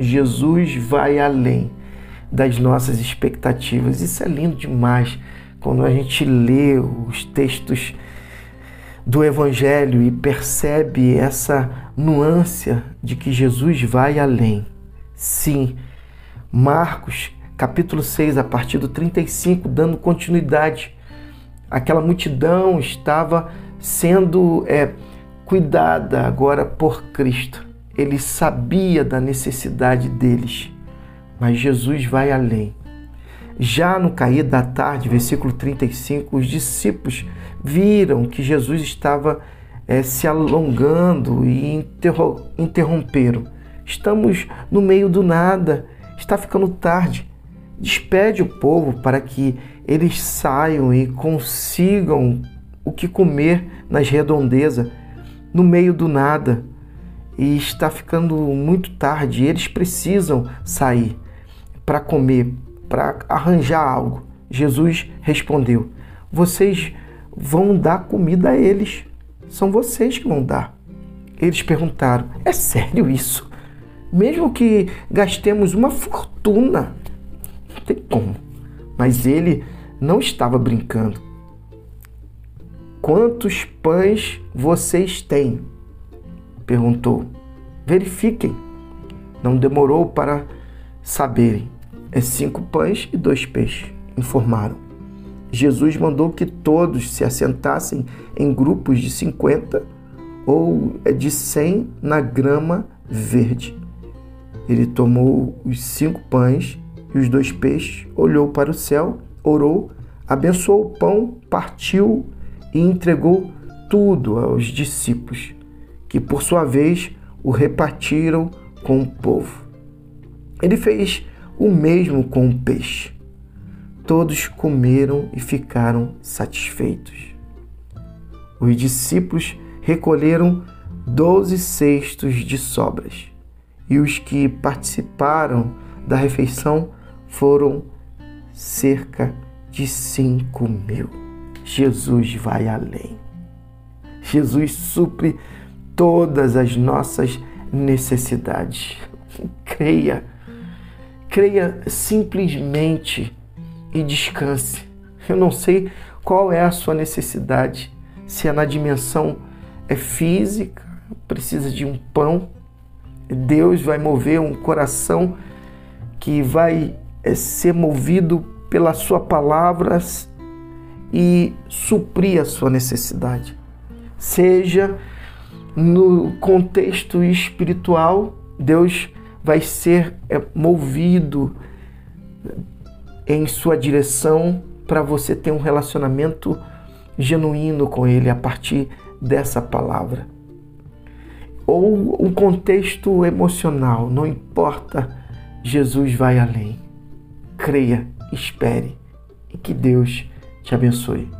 Jesus vai além das nossas expectativas. Isso é lindo demais quando a gente lê os textos do Evangelho e percebe essa nuance de que Jesus vai além. Sim, Marcos capítulo 6, a partir do 35, dando continuidade. Aquela multidão estava sendo é, cuidada agora por Cristo. Ele sabia da necessidade deles, mas Jesus vai além. Já no cair da tarde, versículo 35, os discípulos viram que Jesus estava é, se alongando e interromperam. Estamos no meio do nada, está ficando tarde. Despede o povo para que eles saiam e consigam o que comer nas redondezas, no meio do nada. E está ficando muito tarde, eles precisam sair para comer, para arranjar algo. Jesus respondeu: Vocês vão dar comida a eles. São vocês que vão dar. Eles perguntaram: É sério isso? Mesmo que gastemos uma fortuna, não tem como. Mas ele não estava brincando. Quantos pães vocês têm? Perguntou. Verifiquem. Não demorou para saberem. É cinco pães e dois peixes, informaram. Jesus mandou que todos se assentassem em grupos de 50 ou de 100 na grama verde. Ele tomou os cinco pães e os dois peixes, olhou para o céu, orou, abençoou o pão, partiu e entregou tudo aos discípulos, que por sua vez o repartiram com o povo. Ele fez o mesmo com o peixe. Todos comeram e ficaram satisfeitos. Os discípulos recolheram doze cestos de sobras, e os que participaram da refeição foram cerca de cinco mil. Jesus vai além. Jesus supre todas as nossas necessidades. Creia creia simplesmente e descanse. Eu não sei qual é a sua necessidade, se é na dimensão é física, precisa de um pão. Deus vai mover um coração que vai é, ser movido pela sua palavra e suprir a sua necessidade. Seja no contexto espiritual, Deus vai ser é, movido em sua direção para você ter um relacionamento genuíno com Ele a partir dessa palavra. Ou o contexto emocional, não importa, Jesus vai além. Creia, espere e que Deus te abençoe.